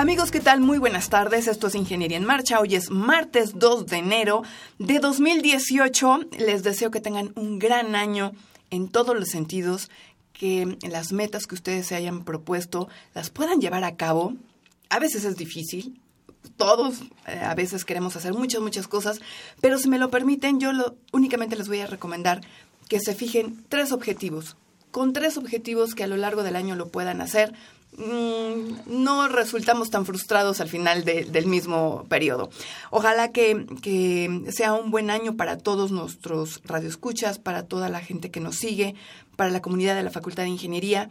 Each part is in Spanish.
Amigos, ¿qué tal? Muy buenas tardes. Esto es Ingeniería en Marcha. Hoy es martes 2 de enero de 2018. Les deseo que tengan un gran año en todos los sentidos, que las metas que ustedes se hayan propuesto las puedan llevar a cabo. A veces es difícil, todos eh, a veces queremos hacer muchas, muchas cosas, pero si me lo permiten, yo lo, únicamente les voy a recomendar que se fijen tres objetivos. Con tres objetivos que a lo largo del año lo puedan hacer, no resultamos tan frustrados al final del mismo periodo. Ojalá que, sea un buen año para todos nuestros radioescuchas, para toda la gente que nos sigue, para la comunidad de la Facultad de Ingeniería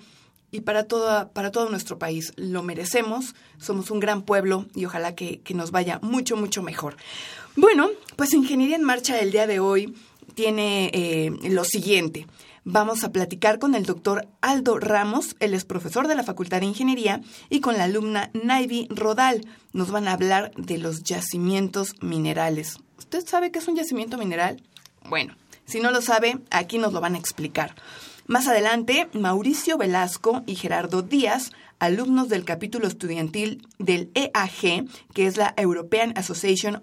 y para, toda, para todo nuestro país. Lo merecemos, somos un gran pueblo y ojalá que, nos vaya mucho, mucho mejor. Bueno, pues Ingeniería en Marcha el día de hoy tiene eh, lo siguiente. Vamos a platicar con el doctor Aldo Ramos, él es profesor de la Facultad de Ingeniería, y con la alumna Naivi Rodal. Nos van a hablar de los yacimientos minerales. ¿Usted sabe qué es un yacimiento mineral? Bueno, si no lo sabe, aquí nos lo van a explicar. Más adelante, Mauricio Velasco y Gerardo Díaz, alumnos del capítulo estudiantil del EAG, que es la European Association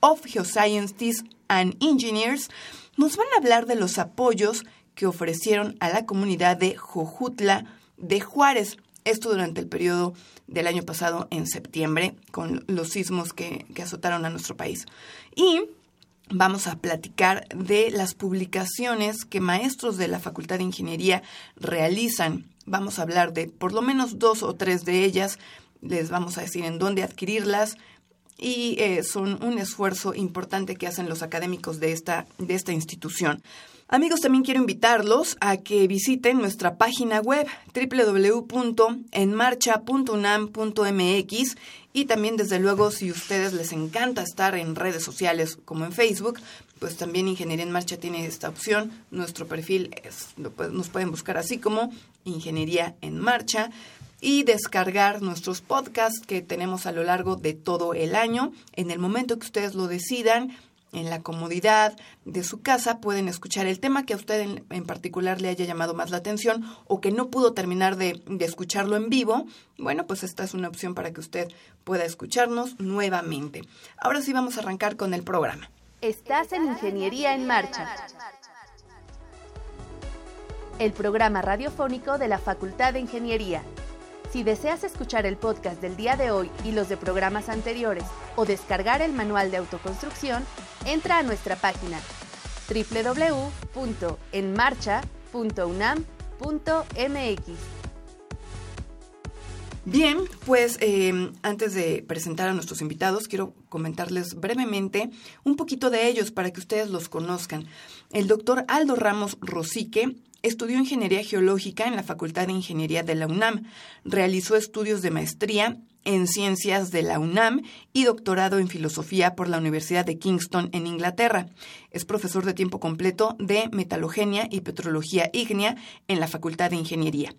of Geoscientists and Engineers, nos van a hablar de los apoyos que ofrecieron a la comunidad de Jojutla de Juárez. Esto durante el periodo del año pasado, en septiembre, con los sismos que, azotaron a nuestro país. Y vamos a platicar de las publicaciones que maestros de la Facultad de Ingeniería realizan. Vamos a hablar de por lo menos dos o tres de ellas. Les vamos a decir en dónde adquirirlas, y eh, son un esfuerzo importante que hacen los académicos de esta, de esta institución. Amigos, también quiero invitarlos a que visiten nuestra página web www.enmarcha.unam.mx y también, desde luego, si ustedes les encanta estar en redes sociales como en Facebook, pues también Ingeniería en Marcha tiene esta opción. Nuestro perfil es, nos pueden buscar así como Ingeniería en Marcha y descargar nuestros podcasts que tenemos a lo largo de todo el año. En el momento que ustedes lo decidan, en la comodidad de su casa, pueden escuchar el tema que a usted en, particular le haya llamado más la atención o que no pudo terminar de, escucharlo en vivo. Bueno, pues esta es una opción para que usted pueda escucharnos nuevamente. Ahora sí vamos a arrancar con el programa. Estás en Ingeniería en Marcha. El programa radiofónico de la Facultad de Ingeniería si deseas escuchar el podcast del día de hoy y los de programas anteriores o descargar el manual de autoconstrucción, entra a nuestra página www.enmarcha.unam.mx. Bien, pues eh, antes de presentar a nuestros invitados, quiero comentarles brevemente un poquito de ellos para que ustedes los conozcan. El doctor Aldo Ramos Rosique Estudió ingeniería geológica en la Facultad de Ingeniería de la UNAM. Realizó estudios de maestría en ciencias de la UNAM y doctorado en filosofía por la Universidad de Kingston en Inglaterra. Es profesor de tiempo completo de metalogenia y petrología ígnea en la Facultad de Ingeniería.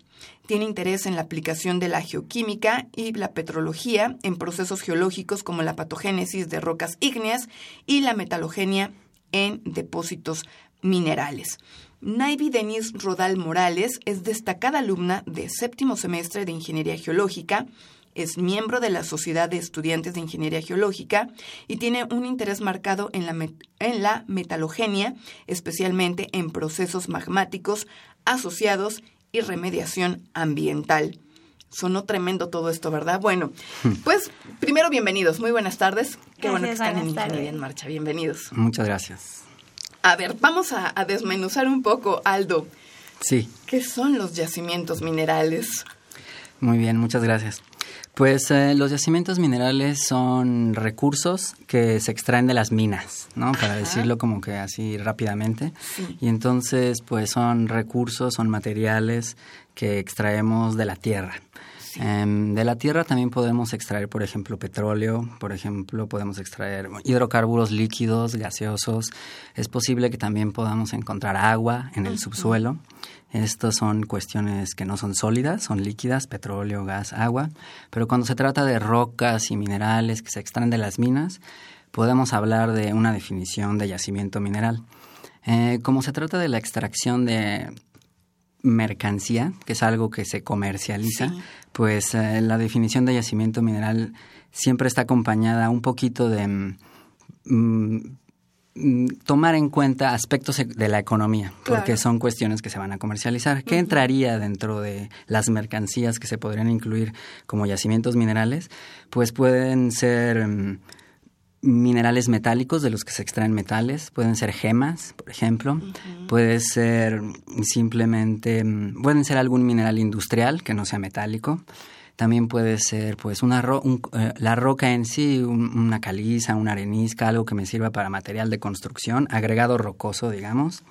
Tiene interés en la aplicación de la geoquímica y la petrología en procesos geológicos como la patogénesis de rocas ígneas y la metalogenia en depósitos minerales. Naivi Denise Rodal Morales es destacada alumna de séptimo semestre de Ingeniería Geológica, es miembro de la Sociedad de Estudiantes de Ingeniería Geológica y tiene un interés marcado en la, en la metalogenia, especialmente en procesos magmáticos asociados y remediación ambiental. Sonó tremendo todo esto, ¿verdad? Bueno, pues primero bienvenidos, muy buenas tardes. Qué bueno que están en Ingeniería en Marcha, bienvenidos. Muchas gracias. A ver, vamos a, desmenuzar un poco, Aldo. Sí. ¿Qué son los yacimientos minerales? Muy bien, muchas gracias. Pues eh, los yacimientos minerales son recursos que se extraen de las minas, ¿no? Para decirlo como que así rápidamente. Y entonces, pues son recursos, son materiales que extraemos de la tierra. Em, de la tierra también podemos extraer, por ejemplo, petróleo, por ejemplo, podemos extraer hidrocarburos líquidos, gaseosos. Es posible que también podamos encontrar agua en el subsuelo. Estas son cuestiones que no son sólidas, son líquidas, petróleo, gas, agua. Pero cuando se trata de rocas y minerales que se extraen de las minas, podemos hablar de una definición de yacimiento mineral. Eh, como se trata de la extracción de mercancía, que es algo que se comercializa, pues eh, la definición de yacimiento mineral siempre está acompañada un poquito de mm, mm, tomar en cuenta aspectos de la economía, porque son cuestiones que se van a comercializar. ¿Qué entraría dentro de las mercancías que se podrían incluir como yacimientos minerales? Pues pueden ser... Mm, minerales metálicos de los que se extraen metales, pueden ser gemas, por ejemplo, puede ser simplemente, mm, pueden ser algún mineral industrial que no sea metálico, también puede ser pues una eh, la roca en sí, una caliza, una arenisca, algo que me sirva para material de construcción, agregado rocoso, digamos,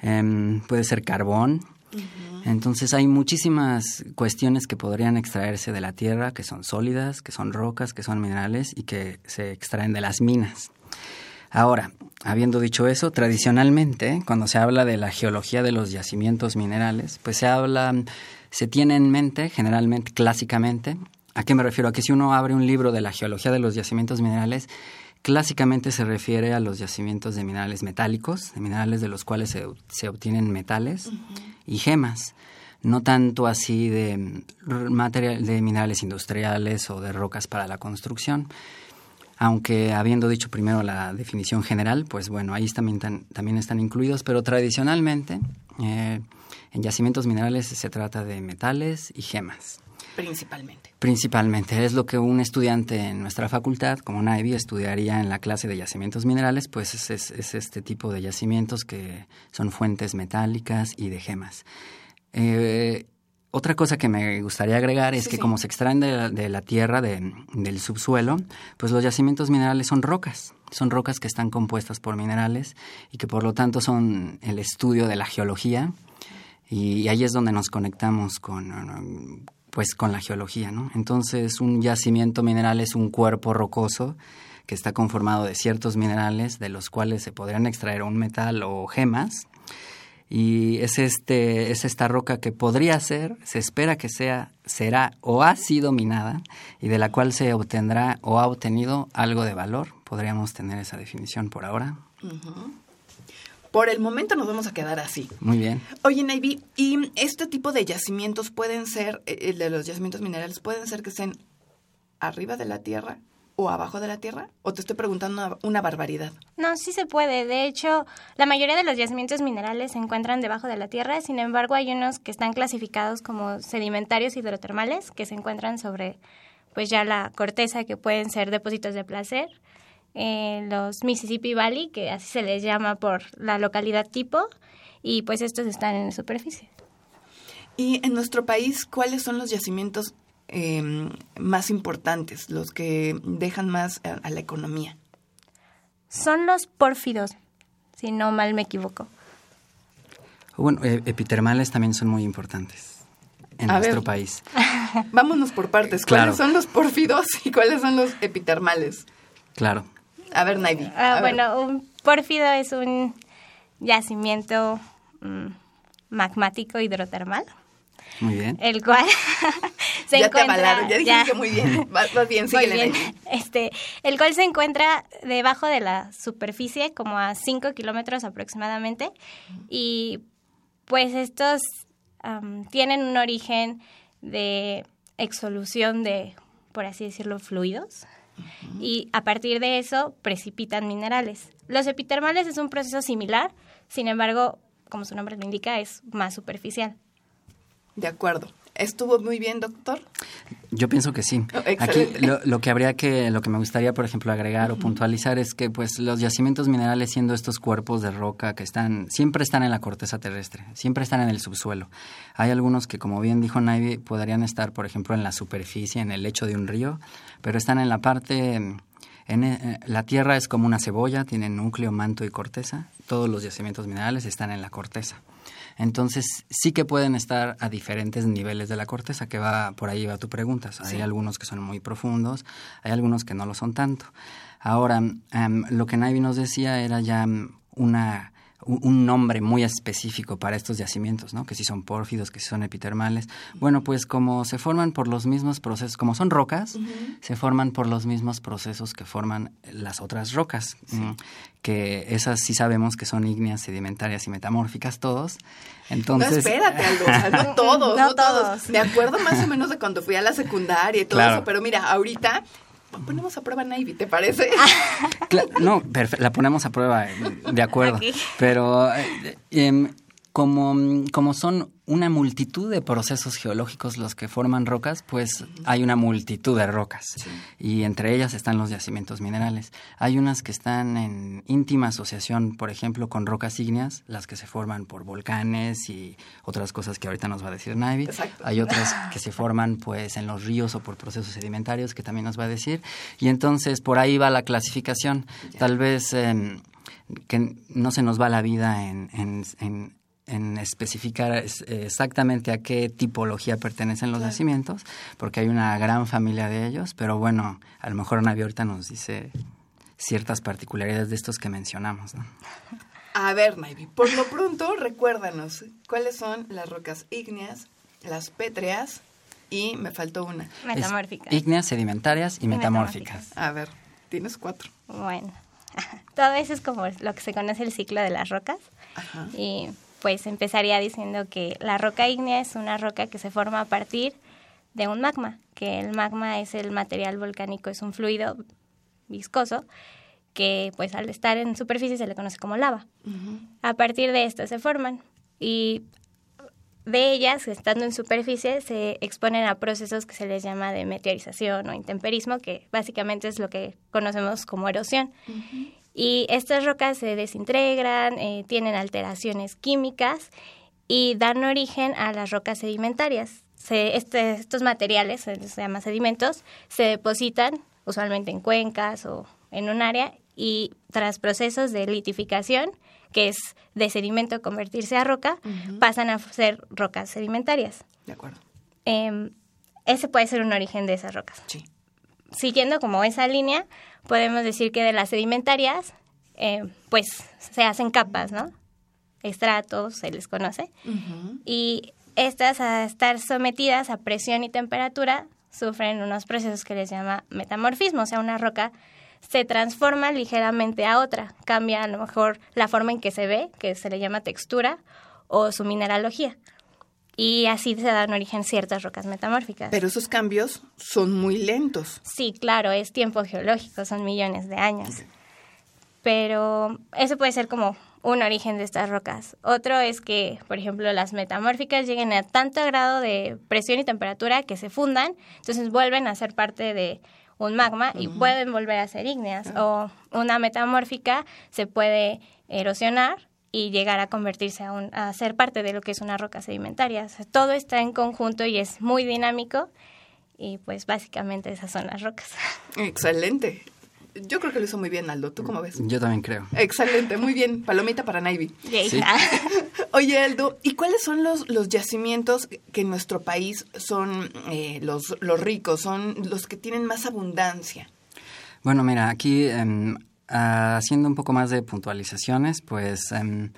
em, puede ser carbón, entonces hay muchísimas cuestiones que podrían extraerse de la tierra, que son sólidas, que son rocas, que son minerales y que se extraen de las minas. Ahora, habiendo dicho eso, tradicionalmente, cuando se habla de la geología de los yacimientos minerales, pues se habla, se tiene en mente, generalmente, clásicamente, ¿a qué me refiero? A que si uno abre un libro de la geología de los yacimientos minerales, Clásicamente se refiere a los yacimientos de minerales metálicos, de minerales de los cuales se, obtienen metales y gemas, no tanto así de, material, de minerales industriales o de rocas para la construcción. Aunque habiendo dicho primero la definición general, pues bueno, ahí también, también están incluidos, pero tradicionalmente eh, en yacimientos minerales se trata de metales y gemas. Principalmente. Principalmente. Es lo que un estudiante en nuestra facultad, como Navy, estudiaría en la clase de yacimientos minerales, pues es, este tipo de yacimientos que son fuentes metálicas y de gemas. Eh, otra cosa que me gustaría agregar es que como se extraen de la, tierra, del subsuelo, pues los yacimientos minerales son rocas. Son rocas que están compuestas por minerales y que por lo tanto son el estudio de la geología. Y ahí es donde nos conectamos con, pues con la geología, ¿no? Entonces, un yacimiento mineral es un cuerpo rocoso que está conformado de ciertos minerales de los cuales se podrían extraer un metal o gemas y es este es esta roca que podría ser, se espera que sea, será o ha sido minada y de la cual se obtendrá o ha obtenido algo de valor. Podríamos tener esa definición por ahora. Por el momento nos vamos a quedar así. Muy bien. Oye, Navy, ¿y este tipo de yacimientos pueden ser, eh, el de los yacimientos minerales, pueden ser que estén arriba de la tierra o abajo de la tierra? ¿O te estoy preguntando una, barbaridad? No, sí se puede. De hecho, la mayoría de los yacimientos minerales se encuentran debajo de la tierra. Sin embargo, hay unos que están clasificados como sedimentarios hidrotermales, que se encuentran sobre pues ya la corteza, que pueden ser depósitos de placer en los Mississippi Valley, que así se les llama por la localidad tipo, y pues estos están en la superficie. Y en nuestro país, ¿cuáles son los yacimientos em, más importantes, los que dejan más a, la economía? Son los pórfidos, si no mal me equivoco. Bueno, e, epitermales también son muy importantes en nuestro país. Vámonos por partes. ¿Cuáles son los pórfidos y cuáles son los epitermales? Claro. A ver, Naivi. Ah, bueno, un pórfido es un yacimiento mm, magmático hidrotermal. Muy bien. El cual se ya encuentra... Te avalaron, ya dijiste muy bien. Vas, bien. Este, el cual se encuentra debajo de la superficie, como a 5 kilómetros aproximadamente. Y pues estos tienen un origen de exolución de por así decirlo, fluidos. Y a partir de eso precipitan minerales. Los epitermales es un proceso similar, sin embargo, como su nombre lo indica, es más superficial. De acuerdo. ¿Estuvo muy bien, doctor? Yo pienso que sí. Oh, Aquí lo, que habría que, lo que me gustaría, por ejemplo, agregar o puntualizar es que, pues, los yacimientos minerales, siendo estos cuerpos de roca que están, siempre están en la corteza terrestre, siempre están en el subsuelo. Hay algunos que, como bien dijo Naivi, podrían estar, por ejemplo, en la superficie, en el lecho de un río, pero están en la parte en, eh, la Tierra es como una cebolla, tiene núcleo, manto y corteza. Todos los yacimientos minerales están en la corteza. Entonces, sí que pueden estar a diferentes niveles de la corteza, que va por ahí va tu pregunta. Hay algunos que son muy profundos, hay algunos que no lo son tanto. Ahora, em, lo que Naivi nos decía era ya una un nombre muy específico para estos yacimientos, ¿no? Que si son pórfidos, que si son epitermales. Bueno, pues como se forman por los mismos procesos, como son rocas, se forman por los mismos procesos que forman las otras rocas, que esas sí sabemos que son ígneas, sedimentarias y metamórficas todos. Entonces, no, espérate, Aldo, no todos, no, todos. Me acuerdo más o menos de cuando fui a la secundaria y todo eso, pero mira, ahorita ponemos a prueba Navy, ¿te parece? no, la ponemos a prueba, de acuerdo. Pero eh, em, como, como son una multitud de procesos geológicos los que forman rocas, pues hay una multitud de rocas. Y entre ellas están los yacimientos minerales. Hay unas que están en íntima asociación, por ejemplo, con rocas ígneas, las que se forman por volcanes y otras cosas que ahorita nos va a decir Navy. Hay otras que se forman pues en los ríos o por procesos sedimentarios, que también nos va a decir. Y entonces por ahí va la clasificación. Tal vez... Em, que no se nos va la vida en, en en especificar exactamente a qué tipología pertenecen los nacimientos, porque hay una gran familia de ellos, pero bueno, a lo mejor Navi ahorita nos dice ciertas particularidades de estos que mencionamos. A ver, Navi, por lo pronto recuérdanos cuáles son las rocas ígneas, las pétreas y me faltó una. Metamórficas. ígneas, sedimentarias y, metamórficas. A ver, tienes cuatro. Bueno, todo eso es como lo que se conoce el ciclo de las rocas. Ajá. Y pues empezaría diciendo que la roca ígnea es una roca que se forma a partir de un magma, que el magma es el material volcánico, es un fluido viscoso que pues al estar en superficie se le conoce como lava. A partir de esto se forman y de ellas, estando en superficie, se exponen a procesos que se les llama de meteorización o intemperismo, que básicamente es lo que conocemos como erosión. Y estas rocas se desintegran, eh, tienen alteraciones químicas y dan origen a las rocas sedimentarias. Este, estos materiales, se les llama sedimentos, se depositan usualmente en cuencas o en un área y tras procesos de litificación, que es de sedimento convertirse a roca, pasan a ser rocas sedimentarias. De acuerdo. Em, ese puede ser un origen de esas rocas. Sí. Siguiendo como esa línea, podemos decir que de las sedimentarias, eh, pues se hacen capas, ¿no? Estratos, se les conoce. Y estas, a estar sometidas a presión y temperatura, sufren unos procesos que les llama metamorfismo, o sea, una roca se transforma ligeramente a otra, cambia a lo mejor la forma en que se ve, que se le llama textura, o su mineralogía. Y así se dan origen ciertas rocas metamórficas. Pero esos cambios son muy lentos. Sí, claro, es tiempo geológico, son millones de años. Pero eso puede ser como un origen de estas rocas. Otro es que, por ejemplo, las metamórficas lleguen a tanto grado de presión y temperatura que se fundan, entonces vuelven a ser parte de un magma y pueden volver a ser ígneas. O una metamórfica se puede erosionar y llegar a convertirse a, a ser parte de lo que es una roca sedimentaria. todo está en conjunto y es muy dinámico y pues básicamente esas son las rocas. Excelente. Yo creo que lo hizo muy bien, Aldo. ¿Tú cómo ves? Yo también creo. Excelente, muy bien. Palomita para Navy. Oye, Aldo, ¿y cuáles son los, los yacimientos que en nuestro país son eh, los, los ricos, son los que tienen más abundancia? Bueno, mira, aquí em, haciendo un poco más de puntualizaciones, pues em,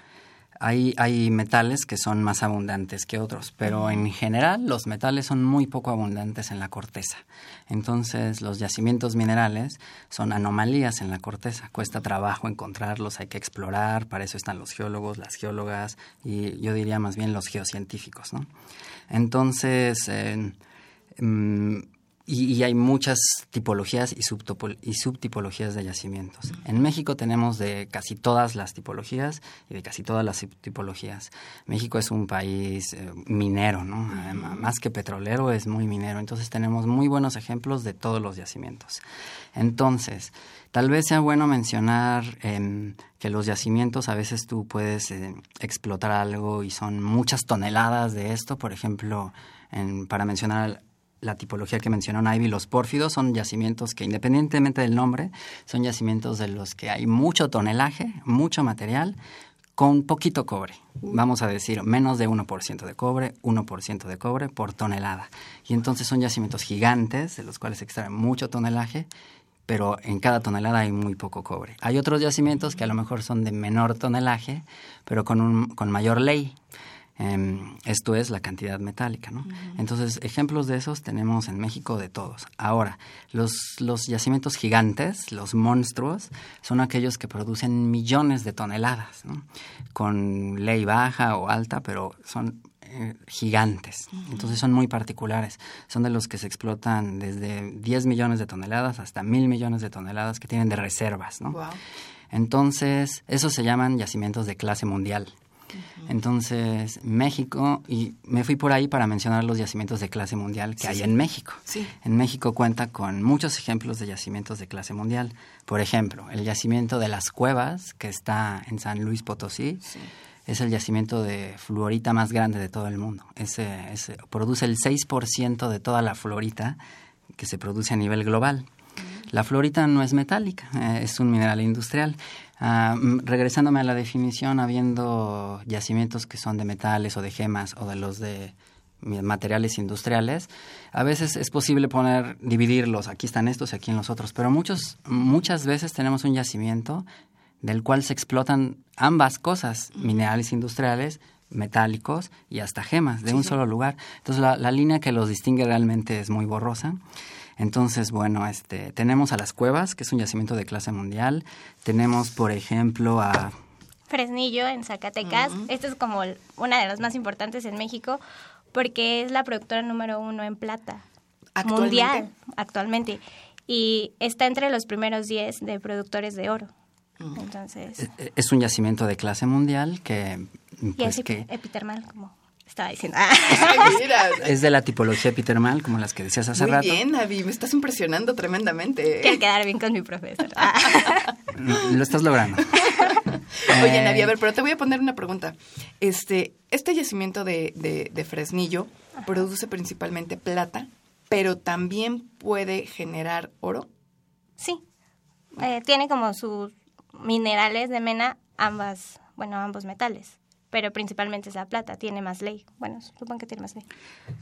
hay, hay metales que son más abundantes que otros, pero en general los metales son muy poco abundantes en la corteza. Entonces los yacimientos minerales son anomalías en la corteza. Cuesta trabajo encontrarlos, hay que explorar, para eso están los geólogos, las geólogas y yo diría más bien los geocientíficos. ¿no? Entonces, mm, y, hay muchas tipologías y, y, subtipologías de yacimientos. En México tenemos de casi todas las tipologías y de casi todas las tipologías. México es un país eh, minero, ¿no? más que petrolero, es muy minero. Entonces tenemos muy buenos ejemplos de todos los yacimientos. Entonces, tal vez sea bueno mencionar em, que los yacimientos a veces tú puedes eh, explotar algo y son muchas toneladas de esto. Por ejemplo, en, para mencionar la tipología que mencionó Naivi, los pórfidos son yacimientos que independientemente del nombre, son yacimientos de los que hay mucho tonelaje, mucho material, con poquito cobre. Vamos a decir, menos de 1% de cobre, 1% de cobre por tonelada. Y entonces son yacimientos gigantes, de los cuales se extrae mucho tonelaje, pero en cada tonelada hay muy poco cobre. Hay otros yacimientos que a lo mejor son de menor tonelaje, pero con, un, con mayor ley. Em, esto es la cantidad metálica, ¿no? Entonces, ejemplos de esos tenemos en México de todos. Ahora, los, los yacimientos gigantes, los monstruos, son aquellos que producen millones de toneladas, ¿no? Con ley baja o alta, pero son eh, gigantes. Entonces son muy particulares. Son de los que se explotan desde 10 millones de toneladas hasta mil millones de toneladas que tienen de reservas, ¿no? Entonces, esos se llaman yacimientos de clase mundial. Entonces, México, y me fui por ahí para mencionar los yacimientos de clase mundial que hay en México. En México cuenta con muchos ejemplos de yacimientos de clase mundial. Por ejemplo, el yacimiento de las cuevas, que está en San Luis Potosí, es el yacimiento de fluorita más grande de todo el mundo. Ese, ese produce el 6% de toda la fluorita que se produce a nivel global. La fluorita no es metálica, eh, es un mineral industrial. Ah, regresándome a la definición, habiendo yacimientos que son de metales o de gemas o de los de materiales industriales, a veces es posible poner, dividirlos, aquí están estos y aquí en los otros, pero muchos, muchas veces tenemos un yacimiento del cual se explotan ambas cosas, minerales industriales, metálicos y hasta gemas de un solo lugar. Entonces la, la, línea que los distingue realmente es muy borrosa. Entonces, bueno, este, tenemos a las cuevas, que es un yacimiento de clase mundial. Tenemos, por ejemplo, a... Fresnillo, en Zacatecas. Esta es como una de las más importantes en México porque es la productora número uno en plata. Mundial, actualmente. Y está entre los primeros 10 de productores de oro. Entonces... Es, un yacimiento de clase mundial que... Pues, es que, epitermal, como estaba diciendo. es de la tipología epitermal, como las que decías hace rato. Muy bien, Avi, me estás impresionando tremendamente. Quiero quedar bien con mi profesor. Lo estás logrando. Oye, Navi, a ver, pero te voy a poner una pregunta. Este, este yacimiento de, de, Fresnillo produce principalmente plata, pero también puede generar oro. Sí, eh, tiene como sus minerales de mena ambas, bueno, ambos metales pero principalmente es la plata, tiene más ley. Bueno, supongo que tiene más ley.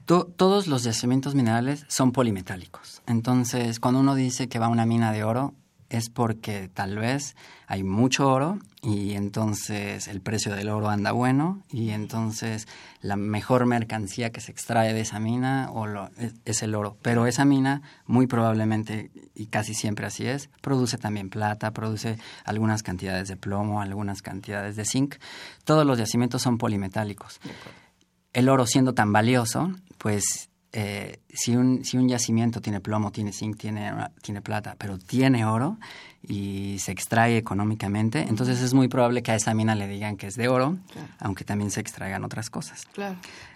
todos los yacimientos minerales son polimetálicos. Entonces, cuando uno dice que va a una mina de oro, es porque tal vez hay mucho oro y entonces el precio del oro anda bueno y entonces la mejor mercancía que se extrae de esa mina o es, el oro. Pero esa mina, muy probablemente, y casi siempre así es, produce también plata, produce algunas cantidades de plomo, algunas cantidades de zinc. Todos los yacimientos son polimetálicos. El oro siendo tan valioso, pues eh, si, un, si un yacimiento tiene plomo, tiene zinc, tiene, tiene plata, pero tiene oro y se extrae económicamente, entonces es muy probable que a esa mina le digan que es de oro, aunque también se extraigan otras cosas.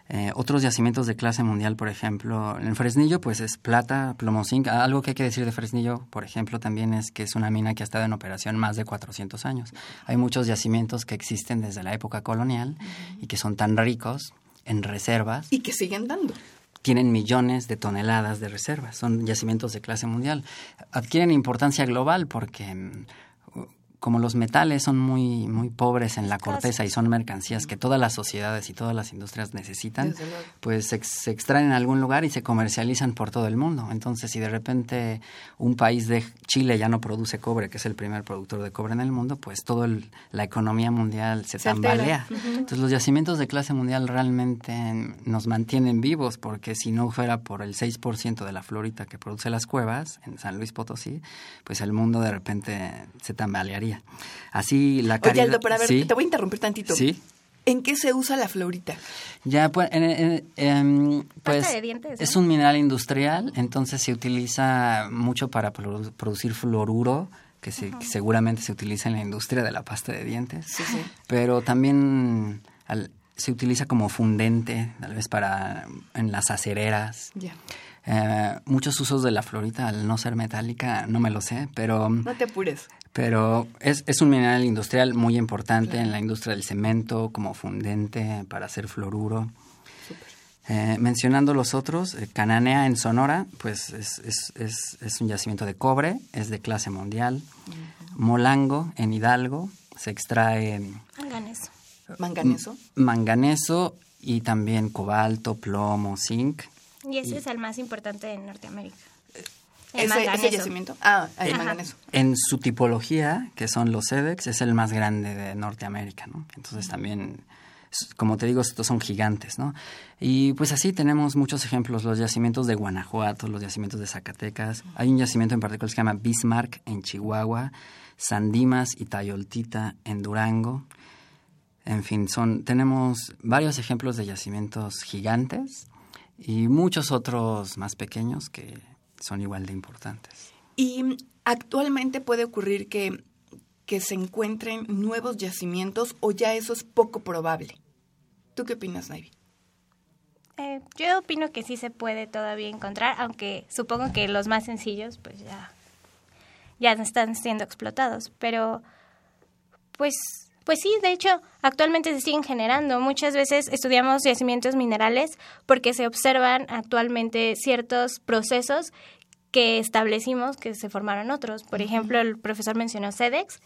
Eh, otros yacimientos de clase mundial, por ejemplo, en Fresnillo, pues es plata, plomo, zinc. Algo que hay que decir de Fresnillo, por ejemplo, también es que es una mina que ha estado en operación más de 400 años. Hay muchos yacimientos que existen desde la época colonial y que son tan ricos en reservas. Y que siguen dando tienen millones de toneladas de reservas, son yacimientos de clase mundial. Adquieren importancia global porque mm, como los metales son muy, muy pobres en la corteza y son mercancías que todas las sociedades y todas las industrias necesitan, pues se, extraen en algún lugar y se comercializan por todo el mundo. Entonces, si de repente un país de Chile ya no produce cobre, que es el primer productor de cobre en el mundo, pues toda la economía mundial se, tambalea. Entonces, los yacimientos de clase mundial realmente nos mantienen vivos, porque si no fuera por el 6% de la florita que produce las cuevas en San Luis Potosí, pues el mundo de repente se tambalearía. Así la caridad... Oye, Aldo, pero a ver, te voy a interrumpir tantito. Sí. ¿En qué se usa la florita? Ya, pues, em, pues de dientes, es un mineral industrial, entonces se utiliza mucho para producir fluoruro, que, seguramente se utiliza en la industria de la pasta de dientes. Sí, sí. Pero también se utiliza como fundente, tal vez para en las acereras. Ya. Eh, muchos usos de la florita, al no ser metálica, no me lo sé, pero... No te apures. Pero es, es un mineral industrial muy importante en la industria del cemento, como fundente para hacer fluoruro. Eh, mencionando los otros, eh, Cananea en Sonora, pues es, es, es, es, un yacimiento de cobre, es de clase mundial. Molango en Hidalgo, se extrae... Manganeso. ¿Manganeso? Manganeso y también cobalto, plomo, zinc. Y ese es el más importante en Norteamérica. El ¿Ese, yacimiento? Ah, el manganeso. En su tipología, que son los SEDEX, es el más grande de Norteamérica, ¿no? Entonces también como te digo, estos son gigantes, ¿no? Y pues así tenemos muchos ejemplos, los yacimientos de Guanajuato, los yacimientos de Zacatecas. Hay un yacimiento en particular que se llama Bismarck en Chihuahua, Sandimas y Tayoltita en Durango. En fin, son, tenemos varios ejemplos de yacimientos gigantes y muchos otros más pequeños que son igual de importantes. Y actualmente puede ocurrir que, que se encuentren nuevos yacimientos o ya eso es poco probable. ¿Tú qué opinas, Navy? Eh, yo opino que sí se puede todavía encontrar, aunque supongo que los más sencillos pues ya, ya están siendo explotados. Pero pues pues sí, de hecho, actualmente se siguen generando. Muchas veces estudiamos yacimientos minerales porque se observan actualmente ciertos procesos que establecimos que se formaron otros. Por ejemplo, el profesor mencionó SEDEX,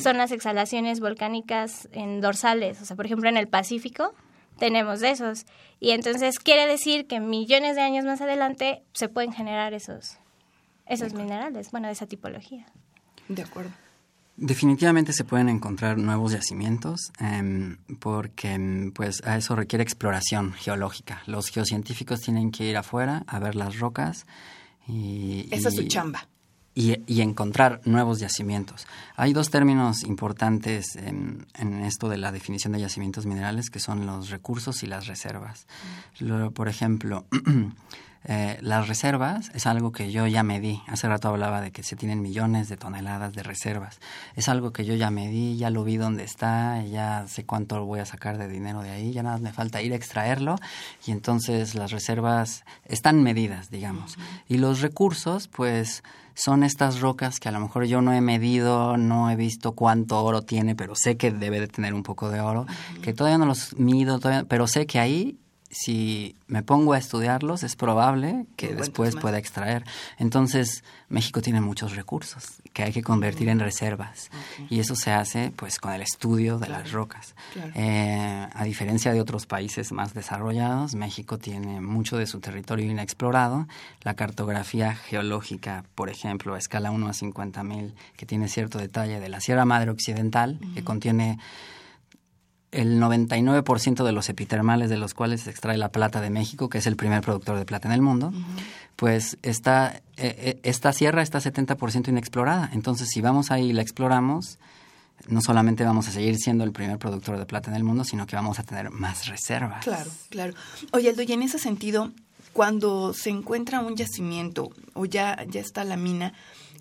son las exhalaciones volcánicas en dorsales. O sea, por ejemplo, en el Pacífico tenemos de esos. Y entonces quiere decir que millones de años más adelante se pueden generar esos, esos minerales, bueno, de esa tipología. De acuerdo. Definitivamente se pueden encontrar nuevos yacimientos em, porque em, pues a eso requiere exploración geológica. Los geocientíficos tienen que ir afuera a ver las rocas y... Esa es su chamba. Y, encontrar nuevos yacimientos. Hay dos términos importantes en, esto de la definición de yacimientos minerales que son los recursos y las reservas. por ejemplo, Eh, las reservas es algo que yo ya medí. Hace rato hablaba de que se tienen millones de toneladas de reservas. Es algo que yo ya medí, ya lo vi dónde está, ya sé cuánto voy a sacar de dinero de ahí, ya nada me falta ir a extraerlo y entonces las reservas están medidas, digamos. Y los recursos, pues son estas rocas que a lo mejor yo no he medido, no he visto cuánto oro tiene, pero sé que debe de tener un poco de oro, que todavía no los mido, pero sé que ahí si me pongo a estudiarlos, es probable que después pueda extraer. Entonces, México tiene muchos recursos que hay que convertir en reservas. Y eso se hace pues con el estudio de las rocas. Eh, a diferencia de otros países más desarrollados, México tiene mucho de su territorio inexplorado. La cartografía geológica, por ejemplo, a escala 1 a 50 mil, que tiene cierto detalle de la Sierra Madre Occidental, que contiene el 99% de los epitermales de los cuales se extrae la plata de México, que es el primer productor de plata en el mundo, pues está, eh, eh, esta sierra está 70% inexplorada. Entonces, si vamos ahí y la exploramos, no solamente vamos a seguir siendo el primer productor de plata en el mundo, sino que vamos a tener más reservas. Claro, claro. Oye, Aldo, y en ese sentido, cuando se encuentra un yacimiento o ya, ya está la mina,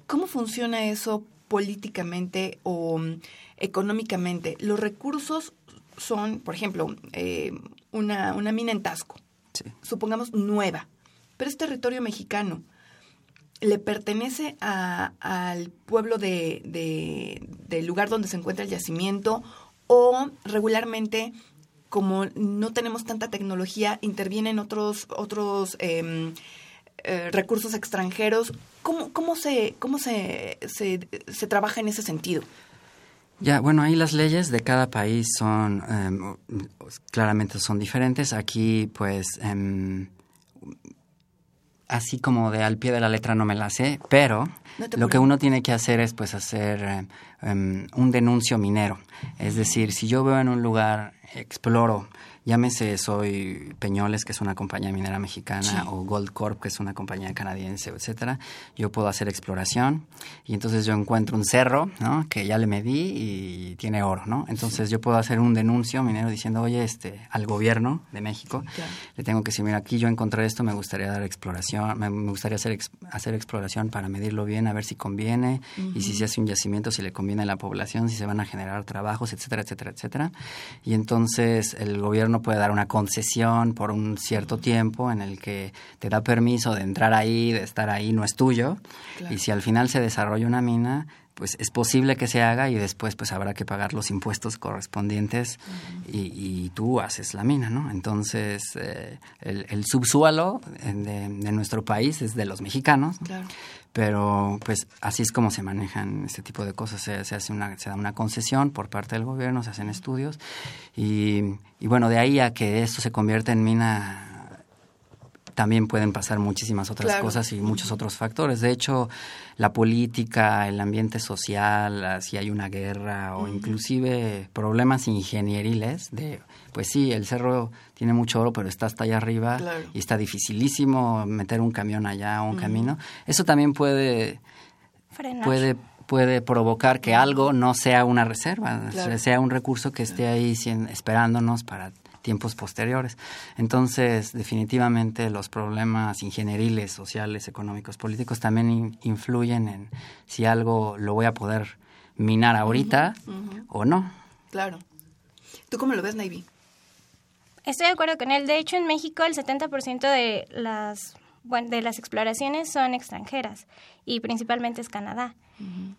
¿cómo funciona eso políticamente o mm, económicamente? ¿Los recursos son, por ejemplo, eh, una, una, mina en Tasco, supongamos nueva, pero es territorio mexicano. Le pertenece al pueblo de, del lugar donde se encuentra el yacimiento o regularmente, como no tenemos tanta tecnología, intervienen otros, otros em, eh, recursos extranjeros. ¿Cómo, cómo, se, cómo se, se, se trabaja en ese sentido? Ya, bueno, ahí las leyes de cada país son, em, claramente son diferentes. Aquí, pues, em, así como de al pie de la letra no me la sé, pero lo que uno tiene que hacer es, pues, hacer em, un denuncio minero. Es decir, si yo veo en un lugar, exploro llámese soy Peñoles, que es una compañía minera mexicana, o Gold Corp, que es una compañía canadiense, etcétera, yo puedo hacer exploración y entonces yo encuentro un cerro, ¿no? Que ya le medí y tiene oro, ¿no? Entonces yo puedo hacer un denuncio minero diciendo, oye, este, al gobierno de México, le tengo que decir, mira, aquí yo encontré esto, me gustaría dar exploración, me, gustaría hacer, hacer exploración para medirlo bien, a ver si conviene y si se hace un yacimiento, si le conviene a la población, si se van a generar trabajos, etcétera, etcétera, etcétera. Y entonces el gobierno puede dar una concesión por un cierto tiempo en el que te da permiso de entrar ahí, de estar ahí, no es tuyo. Y si al final se desarrolla una mina, pues es posible que se haga y después pues habrá que pagar los impuestos correspondientes y, tú haces la mina, ¿no? Entonces eh, el, subsuelo de, nuestro país es de los mexicanos, pero pues así es como se manejan este tipo de cosas, se, hace una, se da una concesión por parte del gobierno, se hacen estudios y, y bueno, de ahí a que esto se convierta en mina también pueden pasar muchísimas otras cosas y muchos otros factores. De hecho, la política, el ambiente social, si hay una guerra o inclusive problemas ingenieriles de, pues sí, el cerro tiene mucho oro, pero está hasta allá arriba y está dificilísimo meter un camión allá o un camino. Eso también puede... Puede puede provocar que algo no sea una reserva, sea un recurso que esté ahí esperándonos para tiempos posteriores. Entonces, definitivamente los problemas ingenieriles, sociales, económicos, políticos también influyen en si algo lo voy a poder minar ahorita o no. Claro. ¿Tú cómo lo ves, Navy? Estoy de acuerdo con él. De hecho, en México el 70% de las bueno, de las exploraciones son extranjeras y principalmente es Canadá,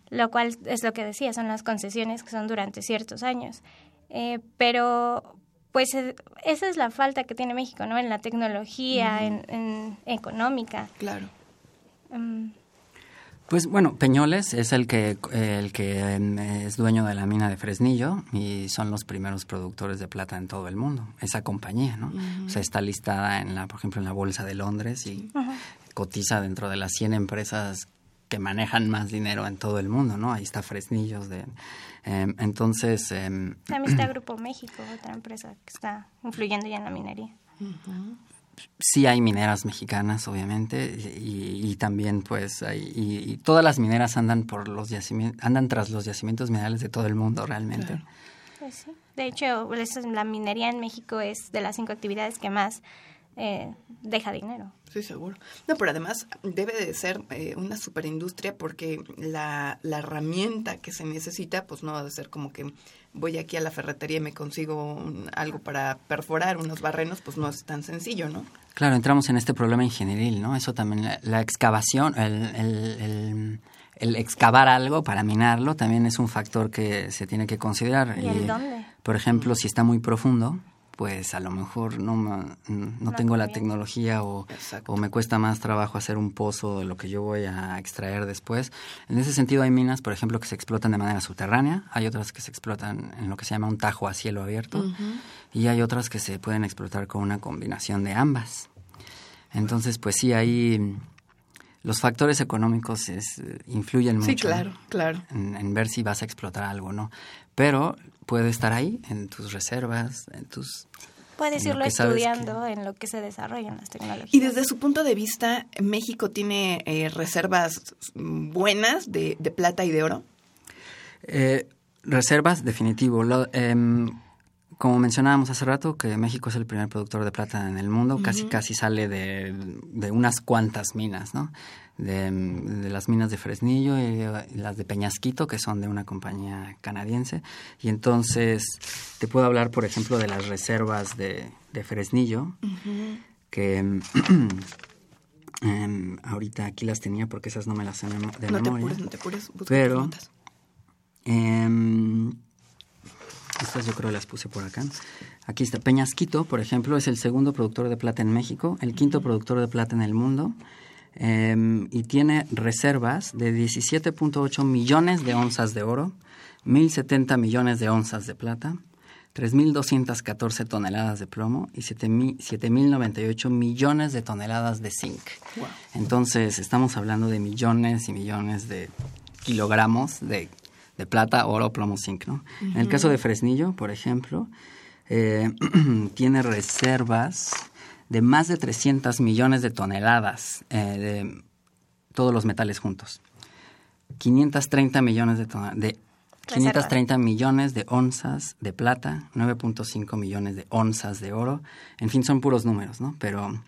lo cual es lo que decía, son las concesiones que son durante ciertos años. Eh, pero pues eh, esa es la falta que tiene México, ¿no? En la tecnología, en, económica. Claro. Mm. Pues bueno, Peñoles es el que, el que em, es dueño de la mina de Fresnillo y son los primeros productores de plata en todo el mundo, esa compañía, ¿no? O sea, está listada, en la, por ejemplo, en la Bolsa de Londres y cotiza dentro de las 100 empresas que manejan más dinero en todo el mundo, ¿no? Ahí está Fresnillos de Em, entonces... Em, También está Grupo México, otra empresa que está influyendo ya en la minería. Sí hay mineras mexicanas, obviamente, y, también pues hay, y, todas las mineras andan por los yacimientos, andan tras los yacimientos minerales de todo el mundo realmente. Pues sí. De hecho, la minería en México es de las cinco actividades que más eh, deja dinero. Sí, seguro. No, pero además debe de ser eh, una superindustria porque la, la herramienta que se necesita, pues no va a ser como que voy aquí a la ferretería y me consigo algo para perforar unos barrenos, pues no es tan sencillo, ¿no? Claro, entramos en este problema ingenieril, ¿no? Eso también, la, excavación, el, el, el, excavar algo para minarlo también es un factor que se tiene que considerar. ¿Y, el dónde? Por ejemplo, si está muy profundo, pues a lo mejor no, no, tengo la tecnología o, o, me cuesta más trabajo hacer un pozo de lo que yo voy a extraer después. En ese sentido hay minas, por ejemplo, que se explotan de manera subterránea, hay otras que se explotan en lo que se llama un tajo a cielo abierto y hay otras que se pueden explotar con una combinación de ambas. Entonces, pues sí, ahí los factores económicos es, influyen mucho. Sí, claro, claro. En, en, ver si vas a explotar algo, ¿no? Pero puede estar ahí, en tus reservas, en tus... Puedes irlo estudiando en lo que se desarrollan las tecnologías. Y desde su punto de vista, ¿México tiene eh, reservas buenas de, plata y de oro? Eh, reservas, definitivo. Em, como mencionábamos hace rato, que México es el primer productor de plata en el mundo, casi casi sale de, de, unas cuantas minas, ¿no? De, las minas de Fresnillo y, las de Peñasquito, que son de una compañía canadiense. Y entonces te puedo hablar, por ejemplo, de las reservas de, Fresnillo, que em, ahorita aquí las tenía porque esas no me las sé de memoria. no te apures, pero em, estas yo creo las puse por acá. Aquí está Peñasquito, por ejemplo, es el segundo productor de plata en México, el quinto productor de plata en el mundo Em, y tiene reservas de 17.8 millones de onzas de oro, 1.070 millones de onzas de plata, 3.214 toneladas de plomo y 7.098 millones de toneladas de zinc. Entonces, estamos hablando de millones y millones de kilogramos de, plata, oro, plomo, zinc. ¿no? En el caso de Fresnillo, por ejemplo, eh, tiene reservas de más de 300 millones de toneladas eh, de todos los metales juntos. 530 millones de, de 530 millones de onzas de plata, 9.5 millones de onzas de oro. En fin, son puros números, ¿no? Pero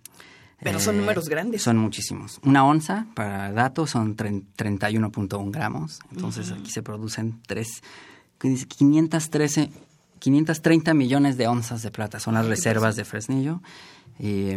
pero son eh, números grandes. Son muchísimos. Una onza, para datos, son 31.1 gramos. Entonces aquí se producen 3, 513, 530 millones de onzas de plata. Son las reservas de Fresnillo. Y,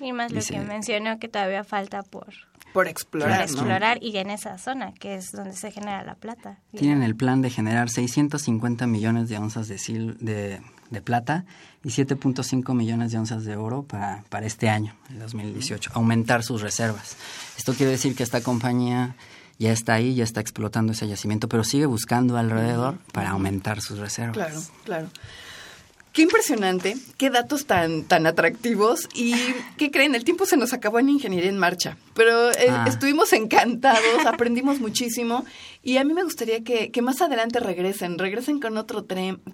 y más lo que mencionó que todavía falta por por explorar. Por explorar y en esa zona, que es donde se genera la plata. Tienen el plan de generar 650 millones de onzas de, de, de plata y 7.5 millones de onzas de oro para, para este año, el 2018, aumentar sus reservas. Esto quiere decir que esta compañía ya está ahí, ya está explotando ese yacimiento, pero sigue buscando alrededor para aumentar sus reservas. Claro, claro. Qué impresionante, qué datos tan, tan atractivos y qué creen, el tiempo se nos acabó en Ingeniería en Marcha, pero eh, ah. estuvimos encantados, aprendimos muchísimo y a mí me gustaría que, que más adelante regresen, regresen con otro,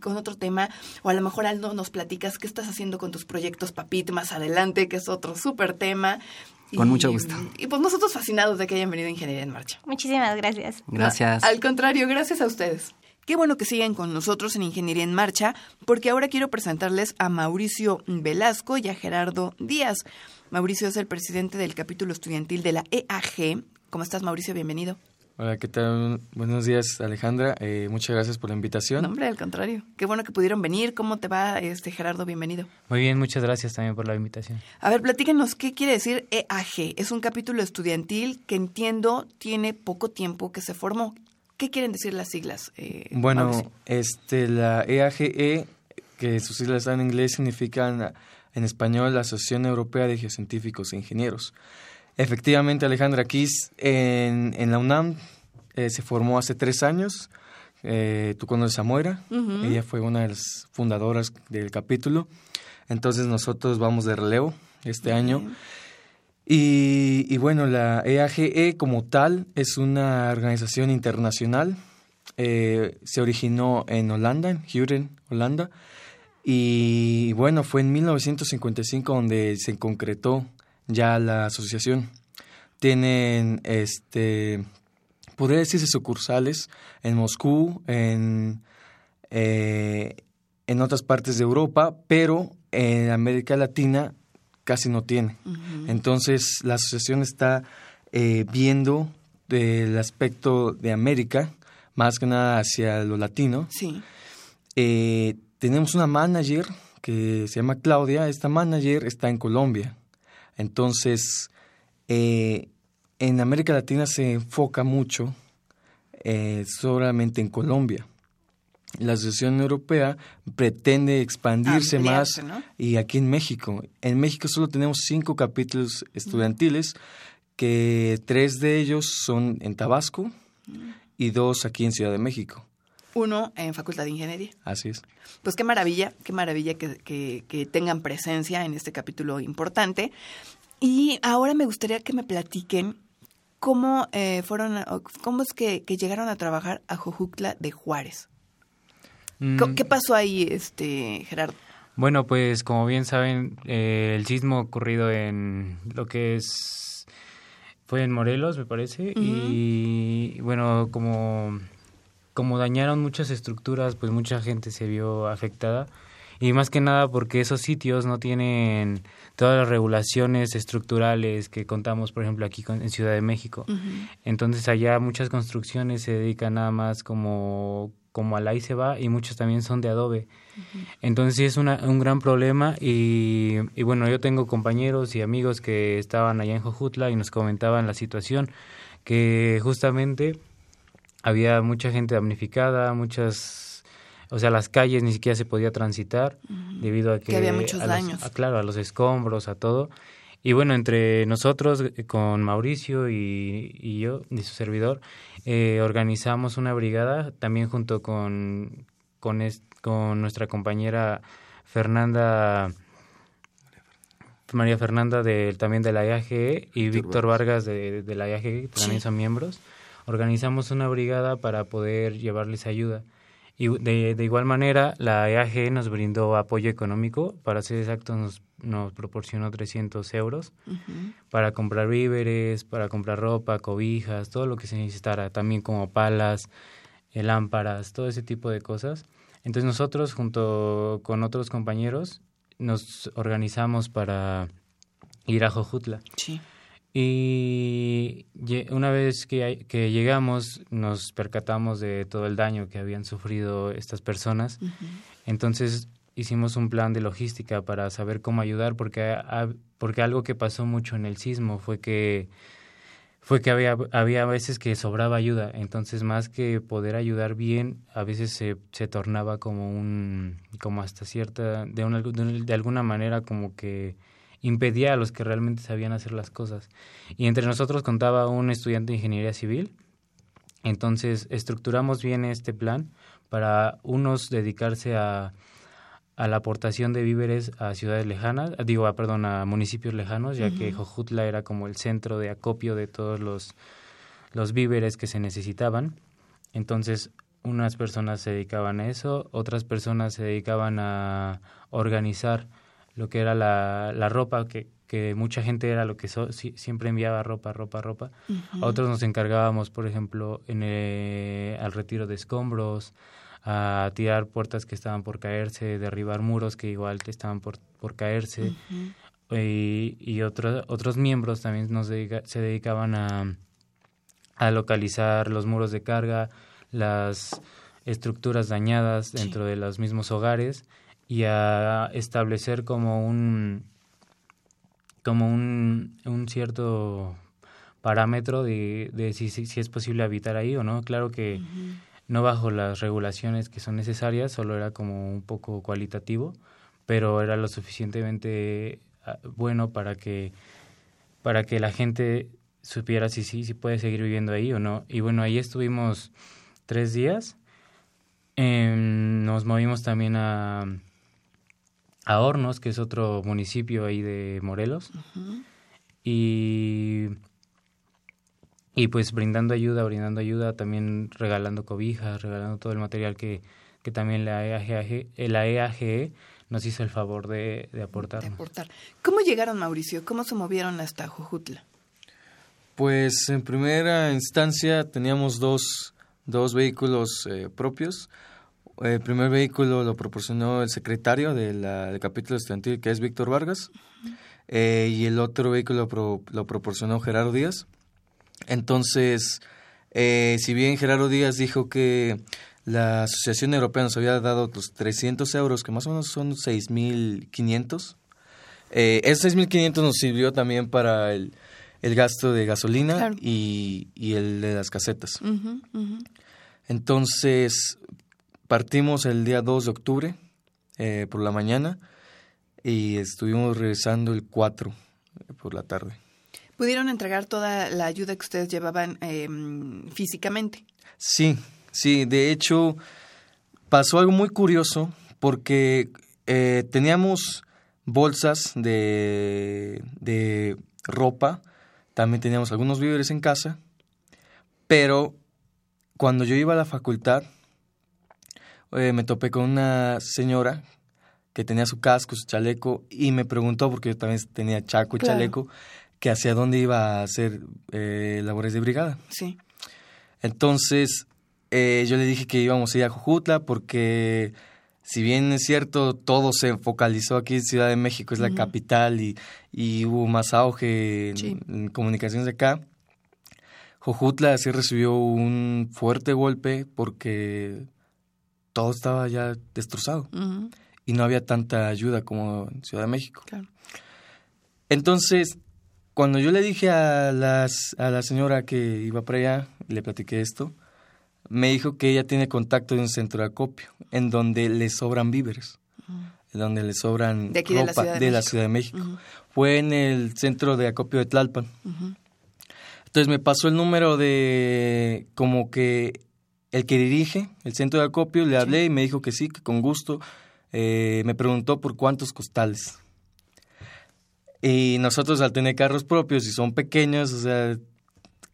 con otro tema o a lo mejor Aldo nos platicas qué estás haciendo con tus proyectos Papit más adelante, que es otro súper tema. Con mucho gusto. Y pues nosotros fascinados de que hayan venido a Ingeniería en Marcha. Muchísimas gracias. Gracias. Al contrario, gracias a ustedes. Qué bueno que sigan con nosotros en Ingeniería en Marcha, porque ahora quiero presentarles a Mauricio Velasco y a Gerardo Díaz. Mauricio es el presidente del capítulo estudiantil de la EAG. ¿Cómo estás, Mauricio? Bienvenido. Hola, ¿qué tal? Buenos días, Alejandra. Eh, muchas gracias por la invitación. No, hombre, al contrario. Qué bueno que pudieron venir. ¿Cómo te va, este Gerardo? Bienvenido. Muy bien, muchas gracias también por la invitación. A ver, platíquenos, ¿qué quiere decir EAG? Es un capítulo estudiantil que entiendo tiene poco tiempo que se formó. ¿Qué quieren decir las siglas? Eh, bueno, este, la EAGE, que sus siglas están en inglés, significan en español la Asociación Europea de Geocientíficos e Ingenieros. Efectivamente, Alejandra Kiss en, en la UNAM eh, se formó hace tres años. Eh, tú conoces a Moira, ella fue una de las fundadoras del capítulo. Entonces nosotros vamos de relevo este año. Y, bueno, la EAGE e como tal es una organización internacional. Eh, se originó en Holanda, en Huren, Holanda. Y bueno, fue en 1955 donde se concretó ya la asociación. Tienen, este, podría decirse sucursales en Moscú, en, eh, en otras partes de Europa, pero en América Latina casi no tiene. Entonces, la asociación está eh, viendo el aspecto de América, más que nada hacia lo latino. Sí. Eh, tenemos una manager que se llama Claudia. Esta manager está en Colombia. Entonces, eh, en América Latina se enfoca mucho solamente en Colombia la Asociación Europea pretende expandirse más y aquí en México. En México solo tenemos cinco capítulos estudiantiles, que tres de ellos son en Tabasco y dos aquí en Ciudad de México. Uno en Facultad de Ingeniería. Así es. Pues qué maravilla, qué maravilla que, que, tengan presencia en este capítulo importante. Y ahora me gustaría que me platiquen cómo eh, fueron, cómo es que, que llegaron a trabajar a Jojutla de Juárez. Mm. ¿Qué pasó ahí, este Gerardo? Bueno, pues como bien saben, eh, el sismo ocurrido en lo que es fue en Morelos, me parece, y bueno, como como dañaron muchas estructuras, pues mucha gente se vio afectada y más que nada porque esos sitios no tienen todas las regulaciones estructurales que contamos, por ejemplo, aquí en Ciudad de México. Entonces allá muchas construcciones se dedican nada más como como al ahí se va y muchos también son de adobe. Entonces sí es una, un gran problema y, y, bueno, yo tengo compañeros y amigos que estaban allá en Jojutla y nos comentaban la situación, que justamente había mucha gente damnificada, muchas, o sea, las calles ni siquiera se podía transitar debido a que, había muchos daños. claro, a los escombros, a todo. Y bueno, entre nosotros, eh, con Mauricio y, y yo, y su servidor, eh, organizamos una brigada también junto con, con, con nuestra compañera Fernanda. María Fernanda de, también de la IAGE y Víctor Vargas de, de la IAGE, también son miembros. Organizamos una brigada para poder llevarles ayuda. Y de, de, igual manera, la EAG nos brindó apoyo económico, para ser exactos, nos, nos proporcionó 300 euros para comprar víveres, para comprar ropa, cobijas, todo lo que se necesitara, también como palas, eh, lámparas, todo ese tipo de cosas. Entonces nosotros, junto con otros compañeros, nos organizamos para ir a Jojutla. Sí. Y una vez que, que, llegamos nos percatamos de todo el daño que habían sufrido estas personas. Entonces hicimos un plan de logística para saber cómo ayudar porque, porque algo que pasó mucho en el sismo fue que fue que había, había veces que sobraba ayuda, entonces más que poder ayudar bien, a veces se, se tornaba como un, como hasta cierta, de, una, de alguna manera como que impedía a los que realmente sabían hacer las cosas. Y entre nosotros contaba un estudiante de ingeniería civil. Entonces estructuramos bien este plan para unos dedicarse a, a la aportación de víveres a ciudades lejanas, digo, a, perdón, a municipios lejanos, ya que Jojutla era como el centro de acopio de todos los, los víveres que se necesitaban. Entonces, unas personas se dedicaban a eso, otras personas se dedicaban a organizar lo que era la, la ropa, que, que mucha gente era lo que siempre enviaba ropa, ropa, ropa. Otros nos encargábamos, por ejemplo, en al retiro de escombros, a tirar puertas que estaban por caerse, derribar muros que igual estaban por, por caerse. Y, y otros otros miembros también nos se dedicaban a, a localizar los muros de carga, las estructuras dañadas dentro de los mismos hogares y a establecer como un como un, un cierto parámetro de, de si, si, es posible habitar ahí o no. Claro que no bajo las regulaciones que son necesarias, solo era como un poco cualitativo, pero era lo suficientemente ah, bueno para que para que la gente supiera si sí si puede seguir viviendo ahí o no. Y bueno, ahí estuvimos tres días. Em, nos movimos también a a Hornos, que es otro municipio ahí de Morelos. Y y pues brindando ayuda, brindando ayuda, también regalando cobijas, regalando todo el material que, que también la EAGE, la EAGE nos hizo el favor de, de aportar. aportar. ¿Cómo llegaron, Mauricio? ¿Cómo se movieron hasta Jujutla? Pues en primera instancia teníamos dos, dos vehículos eh, propios. El primer vehículo lo proporcionó el secretario de del capítulo estudiantil, que es Víctor Vargas, eh, y el otro vehículo lo proporcionó Gerardo Díaz. Entonces, eh, si bien Gerardo Díaz dijo que la Asociación Europea nos había dado los 300 euros, que más o menos son 6.500, eh, esos 6.500 nos sirvió también para el, el gasto de gasolina y, y, el de las casetas. Entonces, Partimos el día 2 de octubre eh, por la mañana y estuvimos regresando el 4 eh, por la tarde. ¿Pudieron entregar toda la ayuda que ustedes llevaban em, físicamente? Sí, sí. De hecho, pasó algo muy curioso porque eh, teníamos bolsas de, de ropa, también teníamos algunos víveres en casa, pero cuando yo iba a la facultad, eh, me topé con una señora que tenía su casco, su chaleco, y me preguntó, porque yo también tenía chaco y chaleco, que hacia dónde iba a hacer eh, labores de brigada. Sí. Entonces, eh, yo le dije que íbamos a ir a Jujutla porque, si bien es cierto, todo se focalizó aquí en Ciudad de México, es la capital y, y, hubo más auge en, comunicaciones de acá, Jojutla sí recibió un fuerte golpe porque todo estaba ya destrozado. Y no había tanta ayuda como en Ciudad de México. Entonces, cuando yo le dije a, las, a la señora que iba para allá, le platiqué esto, me dijo que ella tiene contacto de un centro de acopio en donde le sobran víveres, en donde le sobran ropa de la Ciudad de, México. Fue en el centro de acopio de Tlalpan. Entonces me pasó el número de como que el que dirige el centro de acopio, le hablé y me dijo que sí, que con gusto. Eh, me preguntó por cuántos costales. Y nosotros al tener carros propios y son pequeños, o sea,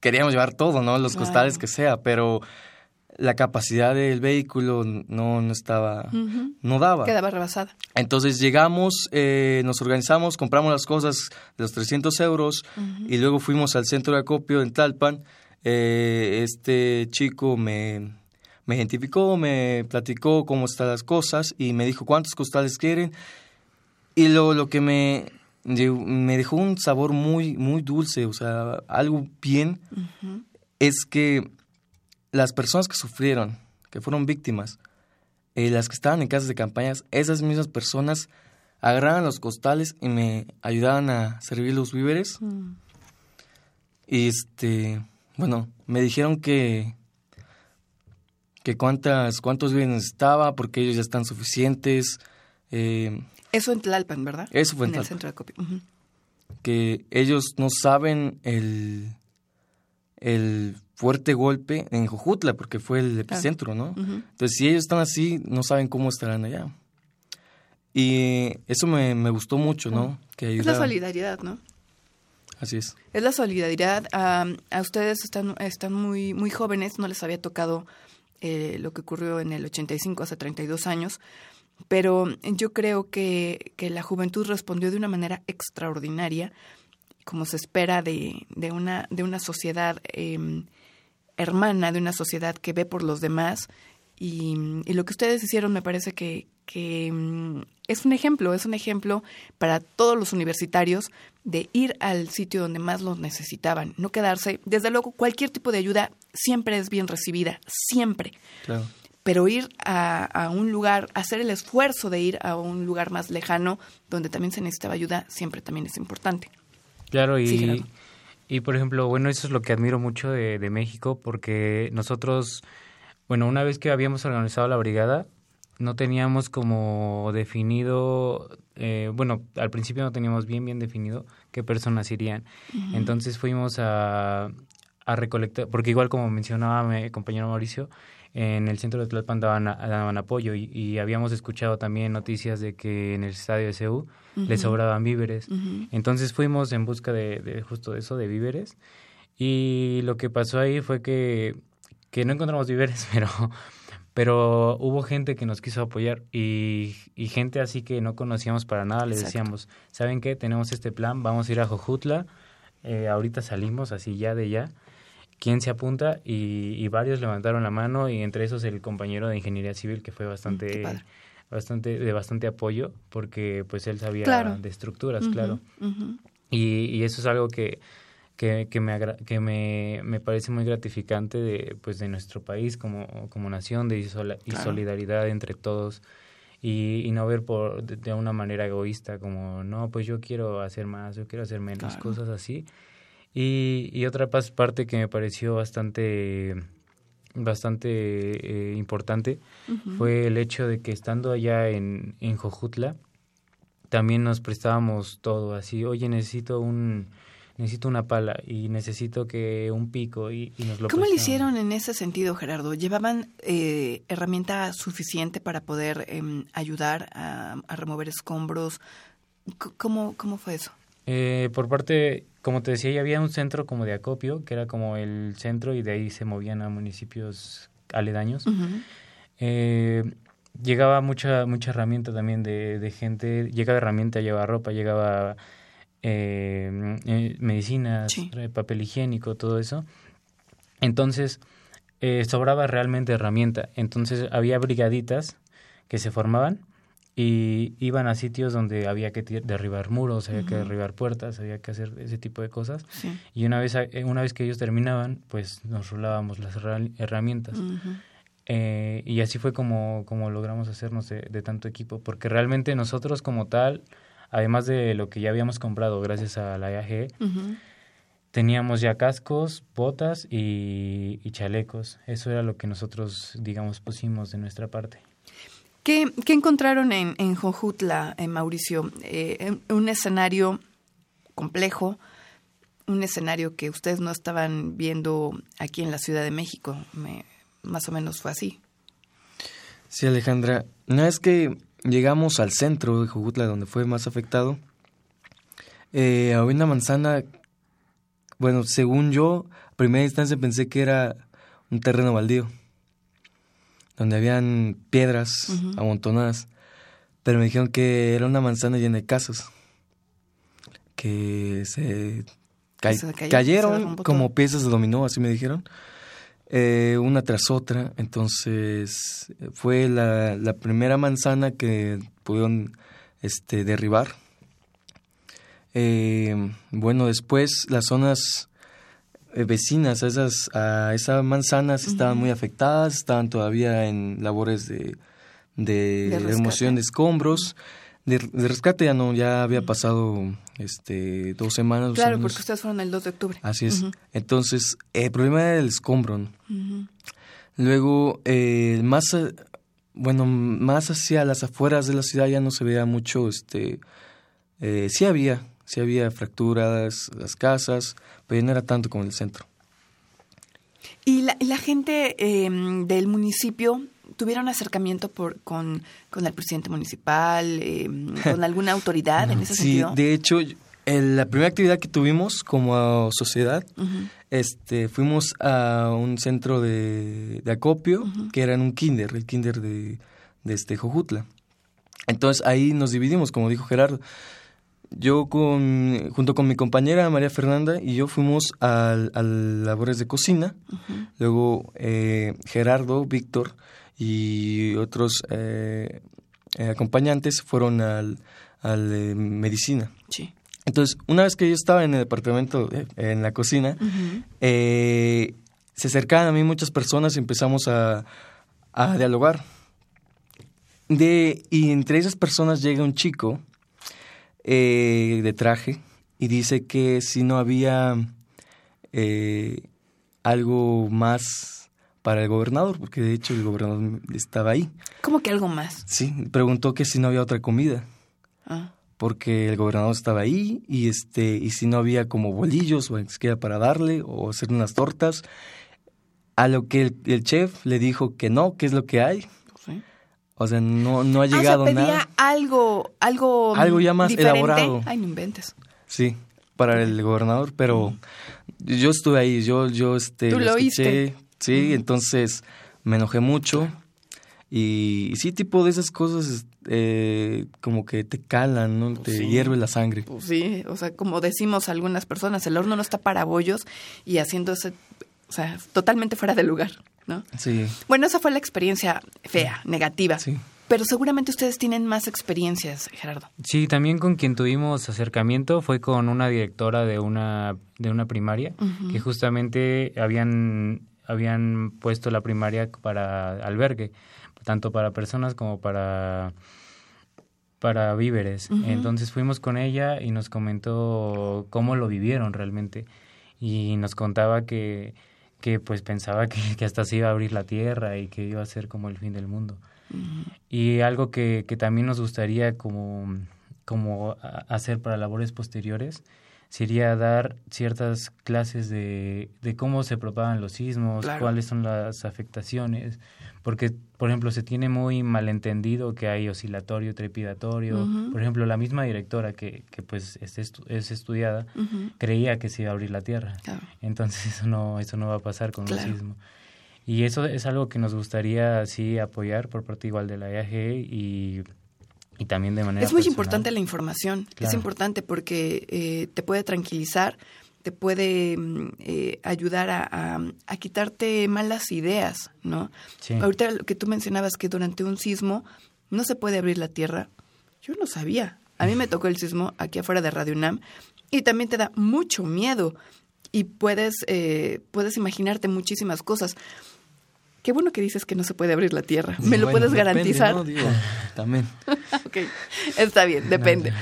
queríamos llevar todo, ¿no? Los costales que sea, pero la capacidad del vehículo no, no estaba, no daba. Quedaba rebasada. Entonces llegamos, eh, nos organizamos, compramos las cosas de los 300 euros y luego fuimos al centro de acopio en Talpan. Eh, este chico me, me identificó, me platicó cómo están las cosas y me dijo cuántos costales quieren. Y lo, lo que me, me dejó un sabor muy, muy dulce, o sea, algo bien, es que las personas que sufrieron, que fueron víctimas, eh, las que estaban en casas de campañas, esas mismas personas agarraban los costales y me ayudaban a servir los víveres. Mm. Y este, bueno, me dijeron que que cuántas cuántos víveres necesitaba porque ellos ya están suficientes. Eh, eso en Tlalpan, ¿verdad? Eso fue en, el centro de acopio. Que ellos no saben el, el fuerte golpe en Jojutla, porque fue el epicentro, ¿no? Entonces, si ellos están así, no saben cómo estarán allá. Y eso me, me gustó mucho, ¿no? Que es la solidaridad, ¿no? Así es. Es la solidaridad. a ustedes están, están muy, muy jóvenes, no les había tocado eh, lo que ocurrió en el 85, hace 32 años, pero yo creo que, que la juventud respondió de una manera extraordinaria, como se espera de, de, una, de una sociedad eh, hermana, de una sociedad que ve por los demás. Y lo que ustedes hicieron me parece que, que mm, es un ejemplo, es un ejemplo para todos los universitarios de ir al sitio donde más los necesitaban, no quedarse. Desde luego, cualquier tipo de ayuda siempre es bien recibida, siempre. Claro pero ir a, un lugar, hacer el esfuerzo de ir a un lugar más lejano donde también se necesitaba ayuda, siempre también es importante. Claro, y, y por ejemplo, bueno, eso es lo que admiro mucho de, México, porque nosotros, bueno, una vez que habíamos organizado la brigada, no teníamos como definido, eh, bueno, al principio no teníamos bien, bien definido qué personas irían. Entonces fuimos a, a recolectar, porque igual como mencionaba mi compañero Mauricio, en el centro de Tlalpan daban, daban apoyo y, habíamos escuchado también noticias de que en el estadio de CEU les sobraban víveres. Entonces fuimos en busca de, justo eso, de víveres. Y lo que pasó ahí fue que, que no encontramos víveres, pero, pero hubo gente que nos quiso apoyar y, y gente así que no conocíamos para nada. Les decíamos, ¿saben qué? Tenemos este plan, vamos a ir a Jojutla. Eh, ahorita salimos así ya de ya quién se apunta y, varios levantaron la mano y entre esos el compañero de ingeniería civil que fue bastante bastante de bastante apoyo porque pues él sabía de estructuras claro y, y, eso es algo que que, que, me, que me, me, parece muy gratificante de, pues, de nuestro país como, como nación de y solidaridad entre todos y, y, no ver por de, una manera egoísta como no pues yo quiero hacer más yo quiero hacer menos cosas así. Y, y otra parte que me pareció bastante bastante eh, importante fue el hecho de que estando allá en, en Jojutla también nos prestábamos todo así oye necesito un necesito una pala y necesito que un pico y, nos lo ¿Cómo le hicieron en ese sentido, Gerardo? ¿Llevaban eh, herramienta suficiente para poder em, ayudar a, a, remover escombros? ¿Cómo, ¿Cómo fue eso? Eh, por parte como te decía, ya había un centro como de acopio, que era como el centro y de ahí se movían a municipios aledaños. Eh, llegaba mucha mucha herramienta también de, de gente, llegaba herramienta, llevaba ropa, llegaba eh, eh medicinas, papel higiénico, todo eso. Entonces, sobraba realmente herramienta. Entonces, había brigaditas que se formaban y iban a sitios donde había que derribar muros, había que derribar puertas, había que hacer ese tipo de cosas. Y una vez, eh, una vez que ellos terminaban, pues nos rolábamos las herramientas. Eh, y así fue como, como logramos hacernos de, tanto equipo, porque realmente nosotros como tal, además de lo que ya habíamos comprado gracias a la IAG, teníamos ya cascos, botas y, y chalecos. Eso era lo que nosotros, digamos, pusimos de nuestra parte. ¿Qué, encontraron en, en Jojutla, en Mauricio? Eh, un escenario complejo, un escenario que ustedes no estaban viendo aquí en la Ciudad de México. más o menos fue así. Sí, Alejandra. No es que llegamos al centro de Jojutla, donde fue más afectado. Eh, había una manzana, bueno, según yo, a primera instancia pensé que era un terreno baldío. donde habían piedras amontonadas, pero me dijeron que era una manzana llena de casas, que se, cayeron como piezas de dominó, así me dijeron, eh, una tras otra. Entonces fue la, la primera manzana que pudieron este, derribar. Eh, bueno, después las zonas eh, vecinas a esas, a esas manzanas estaban muy afectadas, estaban todavía en labores de, de, remoción de escombros. De, rescate ya no, ya había pasado este dos semanas. Claro, porque ustedes fueron el 2 de octubre. Así es. Entonces, el problema era el escombro. Luego, eh, más, bueno, más hacia las afueras de la ciudad ya no se veía mucho, este, eh, sí había, sí había fracturas, las casas, pero no era tanto como en el centro. ¿Y la, la gente em, del municipio tuvieron acercamiento por, con, con el presidente municipal, em, con alguna autoridad en ese sentido? Sí, de hecho, la primera actividad que tuvimos como sociedad, este, fuimos a un centro de, acopio que era en un kinder, el kinder de, de este Jojutla. Entonces ahí nos dividimos, como dijo Gerardo. Yo con, junto con mi compañera María Fernanda y yo fuimos a, labores de cocina. Luego eh, Gerardo, Víctor y otros eh, eh, acompañantes fueron al, al de medicina. Sí. Entonces, una vez que yo estaba en el departamento, en la cocina, se acercaban a mí muchas personas y empezamos a, a dialogar. De, y entre esas personas llega un chico eh, de traje y dice que si no había eh, algo más para el gobernador, porque de hecho el gobernador estaba ahí. ¿Cómo que algo más? Sí, preguntó que si no había otra comida. Ah. Porque el gobernador estaba ahí y este y si no había como bolillos o siquiera para darle o hacer unas tortas. A lo que el chef le dijo que no, que es lo que hay. O sea, no, no ha ah, llegado o sea, pedía algo, algo, algo ya más elaborado. Ay, no inventes. Sí, para el gobernador, pero yo estuve ahí, yo, yo, este, ¿Tú lo, escuché, sí, entonces me enojé mucho y, sí, tipo de esas cosas, eh, como que te calan, ¿no? Pues te hierve la sangre. Pues sí, o sea, como decimos algunas personas, el horno no está para bollos y haciéndose, o sea, totalmente fuera de lugar. ¿no? Sí. Bueno, esa fue la experiencia fea, negativa. Sí. Pero seguramente ustedes tienen más experiencias, Gerardo. Sí, también con quien tuvimos acercamiento fue con una directora de una, de una primaria, que justamente habían, habían puesto la primaria para albergue, tanto para personas como para para víveres. Entonces fuimos con ella y nos comentó cómo lo vivieron realmente. Y nos contaba que que pues pensaba que, que, hasta se iba a abrir la tierra y que iba a ser como el fin del mundo. Y algo que, que, también nos gustaría como, como hacer para labores posteriores sería dar ciertas clases de, de cómo se propagan los sismos, cuáles son las afectaciones, porque, por ejemplo, se tiene muy malentendido que hay oscilatorio, trepidatorio. Por ejemplo, la misma directora que, que pues es, es estudiada creía que se iba a abrir la Tierra. Entonces eso no, eso no va a pasar con el sismo. Y eso es algo que nos gustaría sí apoyar por parte igual de la EAG y, y también de manera Es muy importante la información, es importante porque eh, te puede tranquilizar, te puede mm, eh, ayudar a, a, quitarte malas ideas, ¿no? Ahorita lo que tú mencionabas que durante un sismo no se puede abrir la tierra, yo no sabía. A mí me tocó el sismo aquí afuera de Radio UNAM y también te da mucho miedo y puedes, eh, puedes imaginarte muchísimas cosas. Qué bueno que dices que no se puede abrir la tierra. ¿Me lo puedes garantizar? también. ok, está bien, depende.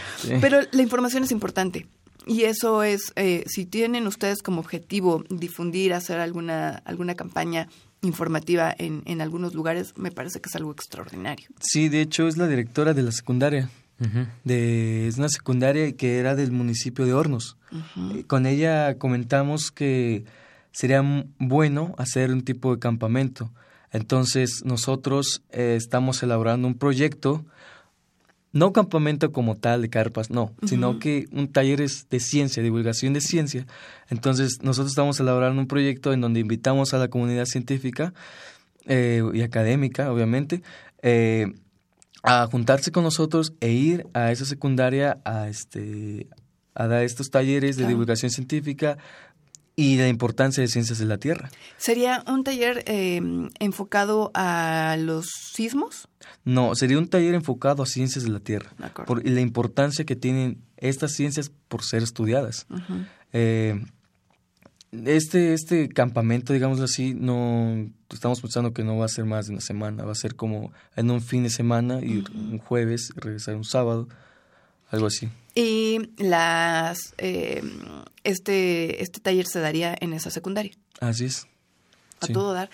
Pero la información es importante. Y eso es, eh, si tienen ustedes como objetivo difundir, hacer alguna, alguna campaña informativa en, en algunos lugares, me parece que es algo extraordinario. Sí, de hecho es la directora de la secundaria. de, es una secundaria que era del municipio de Hornos. Eh, con ella comentamos que sería bueno hacer un tipo de campamento. Entonces nosotros eh, estamos elaborando un proyecto no campamento como tal de carpas, no, sino que un taller de ciencia, divulgación de ciencia. Entonces, nosotros estamos elaborando un proyecto en donde invitamos a la comunidad científica eh, y académica, obviamente, eh, a juntarse con nosotros e ir a esa secundaria a este a dar estos talleres de divulgación científica y la importancia de ciencias de la Tierra. ¿Sería un taller eh, enfocado a los sismos? No, sería un taller enfocado a ciencias de la Tierra por, y la importancia que tienen estas ciencias por ser estudiadas. eh, este, este campamento, digamos así, no estamos pensando que no va a ser más de una semana, va a ser como en un fin de semana, ir un jueves, regresar un sábado, algo así. Y las eh, este, este taller se daría en esa secundaria. Así es. A todo dar.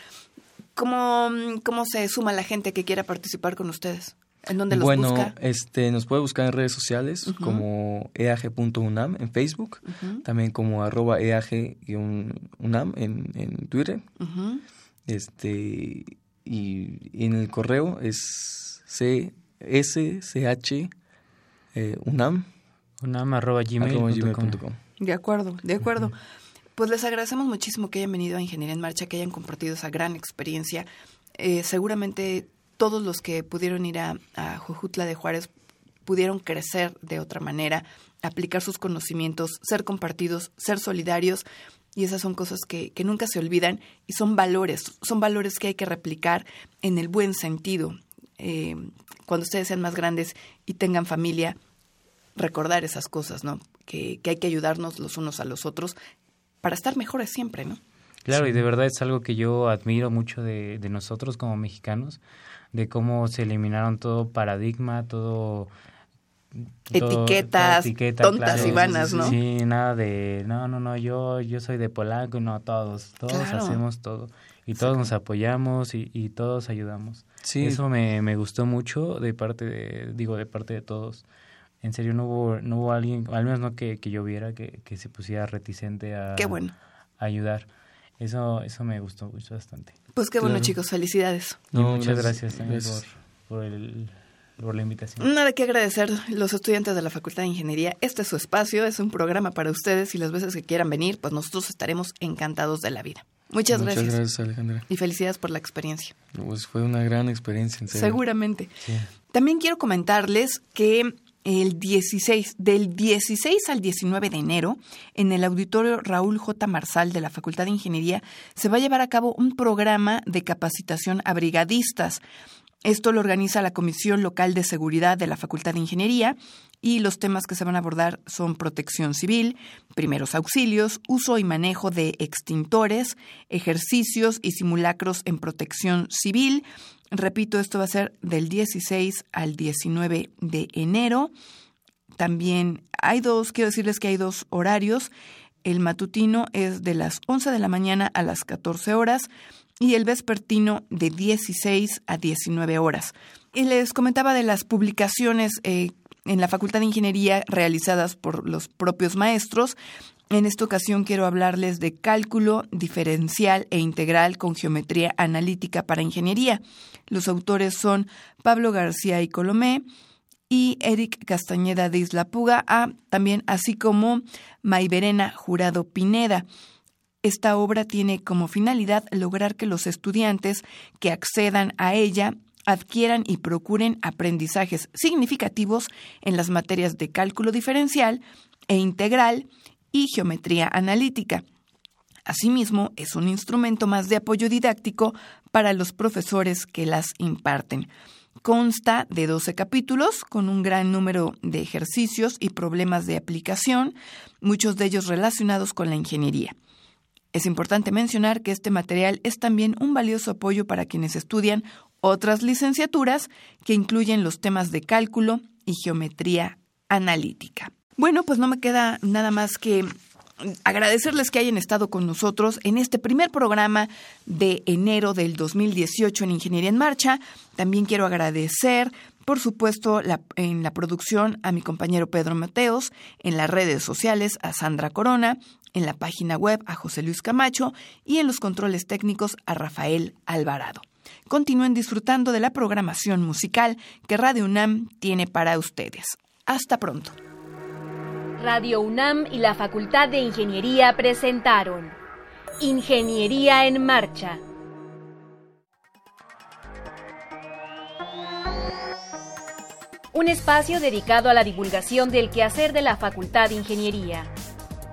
¿Cómo, ¿Cómo se suma la gente que quiera participar con ustedes? ¿En dónde los bueno, busca? este, nos puede buscar en redes sociales como eag.unam en Facebook, también como arroba eag-unam en, en Twitter. Este, y, en el correo es csch eh, unam. Unam arroba gmail.com. De acuerdo, de acuerdo. Pues les agradecemos muchísimo que hayan venido a Ingeniería en Marcha, que hayan compartido esa gran experiencia. Eh, seguramente todos los que pudieron ir a, a Jujutla de Juárez pudieron crecer de otra manera, aplicar sus conocimientos, ser compartidos, ser solidarios. Y esas son cosas que, que nunca se olvidan y son valores, son valores que hay que replicar en el buen sentido. Eh, cuando ustedes sean más grandes y tengan familia, recordar esas cosas, ¿no? Que, que hay que ayudarnos los unos a los otros para estar mejores siempre, ¿no? Claro, y de verdad es algo que yo admiro mucho de, de nosotros como mexicanos, de cómo se eliminaron todo paradigma, todo... Etiquetas, tontas y vanas, ¿no? Sí, nada de, no, no, no, yo, yo soy de Polanco y no, todos, todos hacemos todo. Y todos nos apoyamos y, y, todos ayudamos. Sí. Eso me, me gustó mucho de parte de, digo, de parte de todos. En serio, no hubo, no hubo alguien, al menos no que, que yo viera, que, que se pusiera reticente a, Qué bueno. a ayudar. Eso, eso me gustó mucho bastante. Pues qué bueno, claro. chicos, felicidades. No, muchas gracias, también por, por, el, por, la invitación. Nada que agradecer los estudiantes de la Facultad de Ingeniería. Este es su espacio, es un programa para ustedes y las veces que quieran venir, pues nosotros estaremos encantados de la vida. Muchas, Muchas gracias. gracias, Alejandra. Y felicidades por la experiencia. Pues fue una gran experiencia, en serio. Seguramente. Sí. También quiero comentarles que el 16, del 16 al 19 de enero, en el auditorio Raúl J. Marsal de la Facultad de Ingeniería, se va a llevar a cabo un programa de capacitación a brigadistas. Esto lo organiza la Comisión Local de Seguridad de la Facultad de Ingeniería y los temas que se van a abordar son protección civil, primeros auxilios, uso y manejo de extintores, ejercicios y simulacros en protección civil. Repito, esto va a ser del 16 al 19 de enero. También hay dos, quiero decirles que hay dos horarios. El matutino es de las 11 de la mañana a las 14 horas y el vespertino de 16 a 19 horas. Y les comentaba de las publicaciones eh, en la Facultad de Ingeniería realizadas por los propios maestros. En esta ocasión quiero hablarles de cálculo diferencial e integral con geometría analítica para ingeniería. Los autores son Pablo García y Colomé y Eric Castañeda de Isla Puga, ah, también así como Mayverena Jurado Pineda. Esta obra tiene como finalidad lograr que los estudiantes que accedan a ella adquieran y procuren aprendizajes significativos en las materias de cálculo diferencial e integral y geometría analítica. Asimismo, es un instrumento más de apoyo didáctico para los profesores que las imparten. Consta de 12 capítulos con un gran número de ejercicios y problemas de aplicación, muchos de ellos relacionados con la ingeniería. Es importante mencionar que este material es también un valioso apoyo para quienes estudian otras licenciaturas que incluyen los temas de cálculo y geometría analítica. Bueno, pues no me queda nada más que agradecerles que hayan estado con nosotros en este primer programa de enero del 2018 en Ingeniería en Marcha. También quiero agradecer, por supuesto, la, en la producción a mi compañero Pedro Mateos, en las redes sociales a Sandra Corona, en la página web a José Luis Camacho y en los controles técnicos a Rafael Alvarado. Continúen disfrutando de la programación musical que Radio UNAM tiene para ustedes. Hasta pronto. Radio UNAM y la Facultad de Ingeniería presentaron Ingeniería en Marcha. Un espacio dedicado a la divulgación del quehacer de la Facultad de Ingeniería.